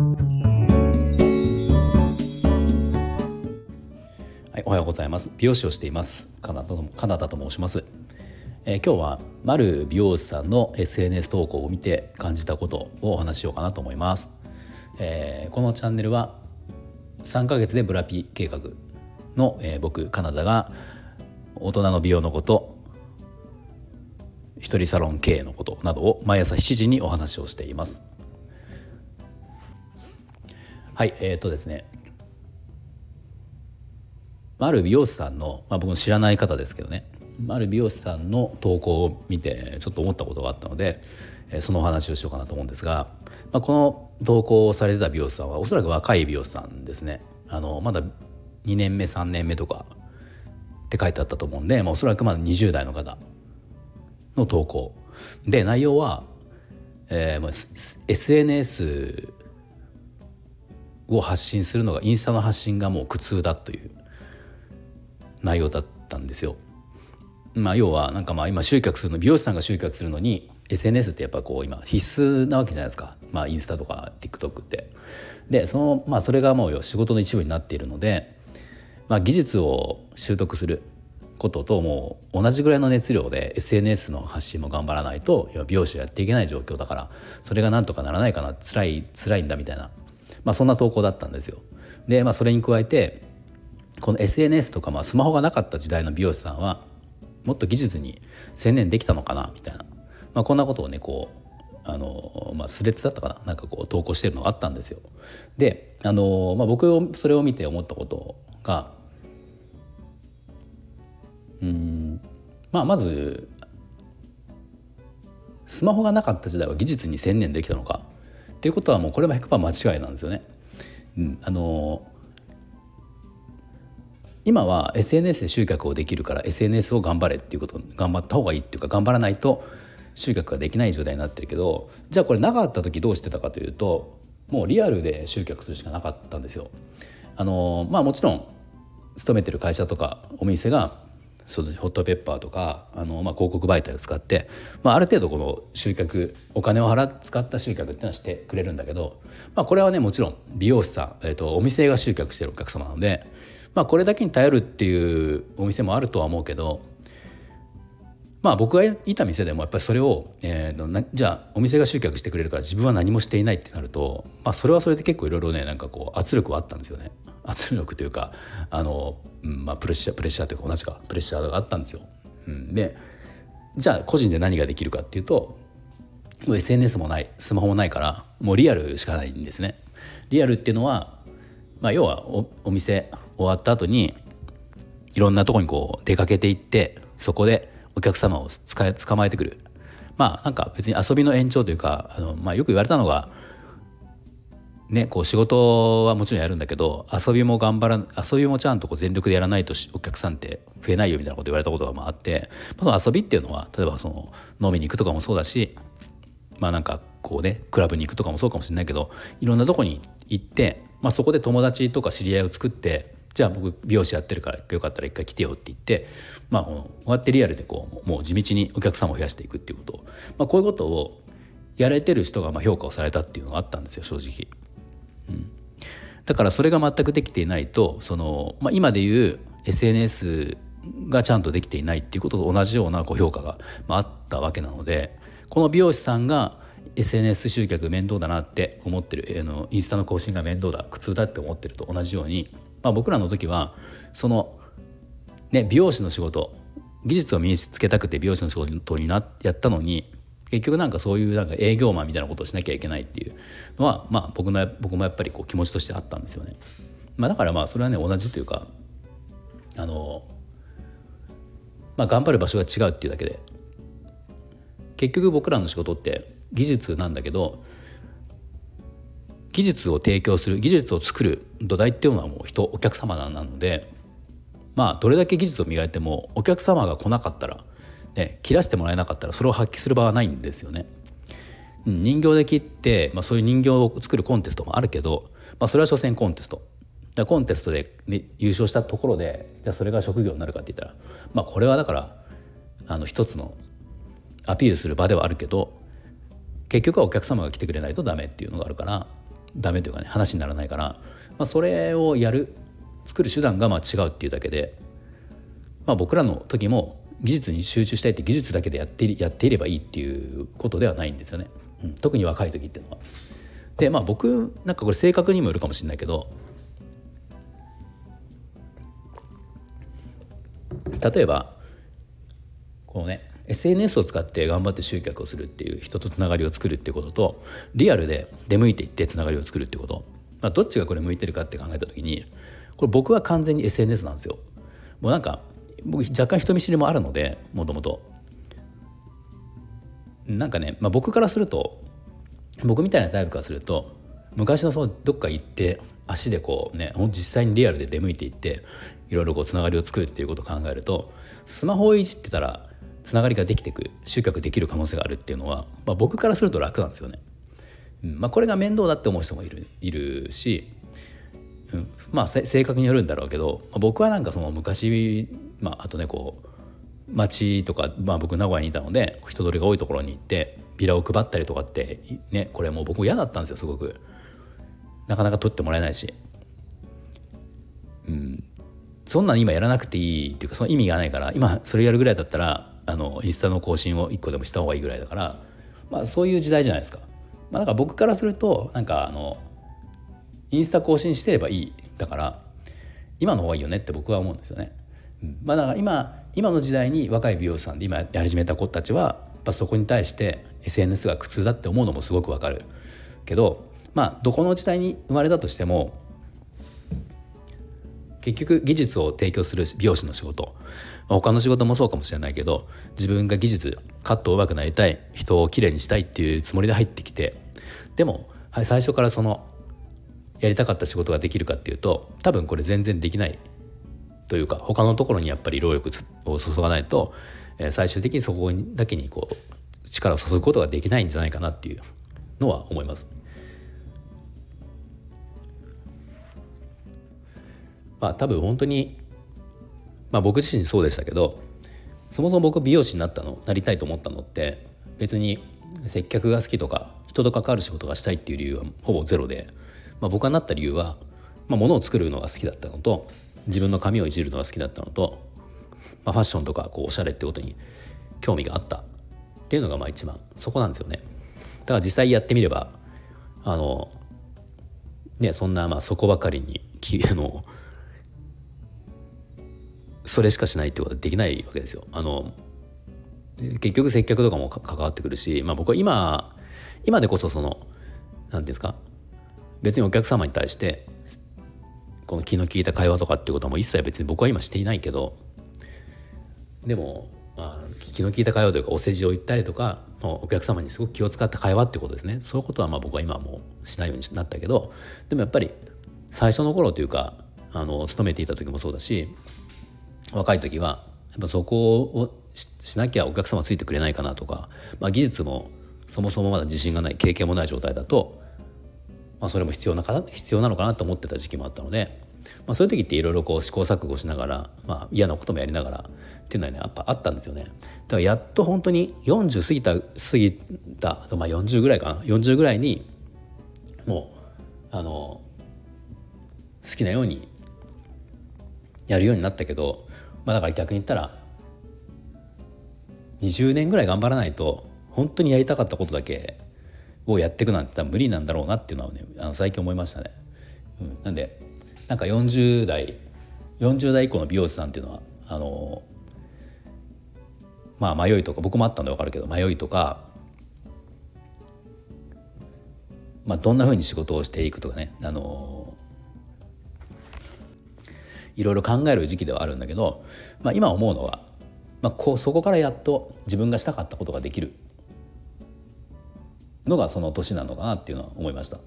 はい、おはようございます。美容師をしています。カナダとカナダと申します。えー、今日は丸美容師さんの SNS 投稿を見て感じたことをお話しようかなと思います、えー、このチャンネルは3ヶ月でブラピ計画の、えー、僕カナダが大人の美容のこと一人サロン経営のことなどを毎朝7時にお話をしています。はいえー、とですね。ある美容師さんの、まあ、僕の知らない方ですけどね。ある美容師さんの投稿を見てちょっと思ったことがあったのでそのお話をしようかなと思うんですが、まあ、この投稿をされてた美容師さんはおそらく若い美容師さんですね。あのまだ2年目3年目とかって書いてあったと思うんで、まあ、おそらくまだ20代の方の投稿。で内容は、えーまあ、SNS を発信するのがインスタの発信がもう苦痛だという内容だったんですよ。まあ、要はなんかまあ今集客するの美容師さんが集客するのに SNS ってやっぱこう今必須なわけじゃないですか、まあ、インスタとか TikTok って。でそのまあそれがもう仕事の一部になっているので、まあ、技術を習得することともう同じぐらいの熱量で SNS の発信も頑張らないと美容師はやっていけない状況だからそれがなんとかならないかな辛い辛いんだみたいな、まあ、そんな投稿だったんですよ。で、まあ、それに加えてこの SNS とかまあスマホがなかった時代の美容師さんはもっと技術に専念できたのかなみたいな、まあ、こんなことをねこうあのまあ、スレッズだったかななんかこう投稿してるのがあったんですよ。であの、まあ、僕それを見て思ったことがうんまあまずスマホがなかった時代は技術に専念できたのかっていうことはもうこれは100%間違いなんですよね。うん、あの今は SNS で集客をできるから SNS を頑張れっていうこと頑張った方がいいっていうか頑張らないと集客ができない状態になってるけどじゃあこれなかった時どうしてたかというともうリアルで集客するしかなかったんですよ。あのまあもちろん勤めてる会社とかお店がそのホットペッパーとかあの、まあ、広告媒体を使って、まあ、ある程度この集客お金を払っ使った集客っていうのはしてくれるんだけど、まあ、これはねもちろん美容師さん、えーと、お店が集客してるお客様なので、まあ、これだけに頼るっていうお店もあるとは思うけどまあ僕がいた店でもやっぱりそれを、えー、じゃあお店が集客してくれるから自分は何もしていないってなると、まあ、それはそれで結構いろいろねなんかこう圧力はあったんですよね圧力というかあの、うんまあ、プレッシャープレッシャーというか同じかプレッシャーがあったんですよ。うん、でじゃあ個人で何ができるかっていうと SNS もないスマホもないからもうリアルしかないんですね。リアルっていうのは、まあ、要はおお店終わった後にいろんなとこにこう出かけていってそこでお客様を捕まえてくる。まあなんか別に遊びの延長というかあの、まあ、よく言われたのがね、こう仕事はもちろんやるんだけど遊びも頑張ら遊びもちゃんとこう全力でやらないとお客さんって増えないよみたいなこと言われたことがまああってその遊びっていうのは例えばその飲みに行くとかもそうだしまあなんかこうねクラブに行くとかもそうかもしれないけどいろんなとこに行って、まあ、そこで友達とか知り合いを作ってじゃあ僕美容師やってるからよかったら一回来てよって言ってまあこうやってリアルでこうもう地道にお客様を増やしていくっていうことを、まあ、こういうことをやれてる人がまあ評価をされたっていうのがあったんですよ正直。うん、だからそれが全くできていないとその、まあ、今でいう SNS がちゃんとできていないっていうことと同じようなこう評価が、まあ、あったわけなのでこの美容師さんが SNS 集客面倒だなって思ってるあのインスタの更新が面倒だ苦痛だって思ってると同じようにまあ、僕らの時はその、ね、美容師の仕事技術を身につけたくて美容師の仕事になやったのに結局なんかそういうなんか営業マンみたいなことをしなきゃいけないっていうのは、まあ、僕の僕もやっぱりこう気持ちとしてあったんですよね。まあ、だからまあそれはね同じというかあの、まあ、頑張る場所が違うっていうだけで結局僕らの仕事って技術なんだけど技術を提供する技術を作る土台っていうのはもう人お客様なのでまあどれだけ技術を磨いてもお客様が来なかったら、ね、切らしてもらえなかったらそれを発揮する場はないんですよね。人形で切って、まあ、そういう人形を作るコンテストもあるけど、まあ、それは所詮コンテスト。だコンテストで、ね、優勝したところでじゃそれが職業になるかって言ったら、まあ、これはだからあの一つのアピールする場ではあるけど結局はお客様が来てくれないとダメっていうのがあるからダメというかね話にならないから、まあ、それをやる作る手段がまあ違うっていうだけで、まあ、僕らの時も技術に集中したいって技術だけでやってやっていればいいっていうことではないんですよね、うん、特に若い時っていうのは。でまあ僕なんかこれ性格にもよるかもしれないけど例えばこのね SNS を使って頑張って集客をするっていう人とつながりを作るっていうこととリアルで出向いていってつながりを作るってこと、まあ、どっちがこれ向いてるかって考えた時にこれ僕は完全に SNS なんですよ。もうなんか僕若干人見知りもあるのでもともと。なんかね、まあ、僕からすると僕みたいなタイプからすると昔のそのどっか行って足でこうね実際にリアルで出向いていっていろいろこうつながりを作るっていうことを考えるとスマホをいじってたらつながりができてく集客できる可能性があるっていうのは、まあ、僕からすると楽なんですよね。うんまあ、これが面倒だって思う人もいるいるし、うん、まあ性格によるんだろうけど、まあ、僕はなんかその昔、まあ、あとねこう街とか、まあ、僕名古屋にいたので人通りが多いところに行ってビラを配ったりとかってねこれもう僕嫌だったんですよすごく。なかなか取ってもらえないし。うん、そんなん今やらなくていいっていうかその意味がないから今それやるぐらいだったらあのインスタの更新を1個でもした方がいいぐらいだから、まあ、そういう時代じゃないですか。まあ、なんか僕からするとなんかあのインスタ更新してればいいだから今の方がいいよねって僕は思うんですよね。うん、まあ、だから今今の時代に若い美容師さんで今やり始めた子たちはやっぱそこに対して SNS が苦痛だって思うのもすごくわかるけどまあどこの時代に生まれたとしても結局技術を提供する美容師の仕事他の仕事もそうかもしれないけど自分が技術カットを上手くなりたい人をきれいにしたいっていうつもりで入ってきてでも、最初からそのやりたかった仕事ができるかっていうと多分これ全然できないというか他のところにやっぱり労力を注がないと、最終的にそこだけにこう力を注ぐことができないんじゃないかなっていうのは思います。まあ多分本当にまあ僕自身そうでしたけどそもそも僕美容師になったのなりたいと思ったのって別に接客が好きとか人と関わる仕事がしたいっていう理由はほぼゼロで、まあ、僕がなった理由は、まあ、物を作るのが好きだったのと自分の髪をいじるのが好きだったのと、まあ、ファッションとかこうおしゃれってことに興味があったっていうのがまあ一番そこなんですよね。だから実際やってみればあのねそんなまあそこばかりに あのそれしかしないってことはできないわけですよ。あの結局接客とかも関わってくるし、まあ、僕は今今でこそその何て言うんですか別にお客様に対してこの気の利いた会話とかっていうことはもう一切別に僕は今していないけどでも、まあ、気の利いた会話というかお世辞を言ったりとかお客様にすごく気を使った会話ってことですねそういうことはまあ僕は今はもうしないようになったけどでもやっぱり最初の頃というかあの勤めていた時もそうだし若い時はやっぱそこをしなきゃお客様ついてくれないかなとか、まあ、技術もそもそもまだ自信がない経験もない状態だと、まあ、それも必要なか必要なのかなと思ってた時期もあったので、まあ、そういう時っていろいろこう試行錯誤しながら、まあ、嫌なこともやりながらっていうのはねやっぱあったんですよね。だからやっと本当に40過ぎた過ぎた、まあ、40ぐらいかな40ぐらいにもうあの好きなようにやるようになったけどまあ、だから逆に言ったら20年ぐらい頑張らないと本当にやりたかったことだけをやっていくなんて多分無理なんだろうなっていうのはねあの最近思いましたね。うん、なんでなんか40代40代以降の美容師さんっていうのはあのまあ迷いとか僕もあったんで分かるけど迷いとか、まあ、どんなふうに仕事をしていくとかねあのいろいろ考える時期ではあるんだけど、まあ、今思うのは、まあ、こうそこからやっと自分がしたかったことができるのがその年なのかなっていうのは思いました。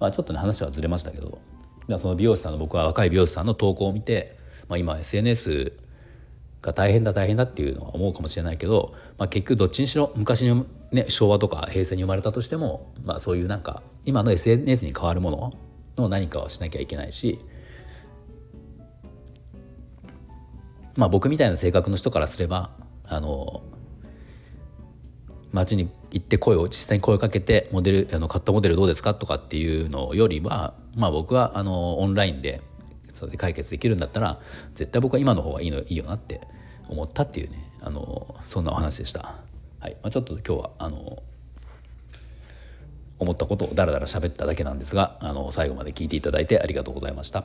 まあ、ちょっとね話はずれましたけどその美容師さんの僕は若い美容師さんの投稿を見て、まあ、今 SNS が大変だ大変だっていうのは思うかもしれないけど、まあ、結局どっちにしろ昔に、ね、昭和とか平成に生まれたとしても、まあ、そういうなんか今の SNS に変わるものの何かをしなきゃいけないしまあ僕みたいな性格の人からすればあの街に行って声を実際に声をかけてモデルあの買ったモデルどうですかとかっていうのよりはまあ僕はあのオンラインでそれで解決できるんだったら絶対僕は今の方がいいのいいよなって思ったっていうねあのそんなお話でした。はいまあ、ちょっと今日はあの思ったことをダラダラ喋っただけなんですがあの最後まで聞いていただいてありがとうございました。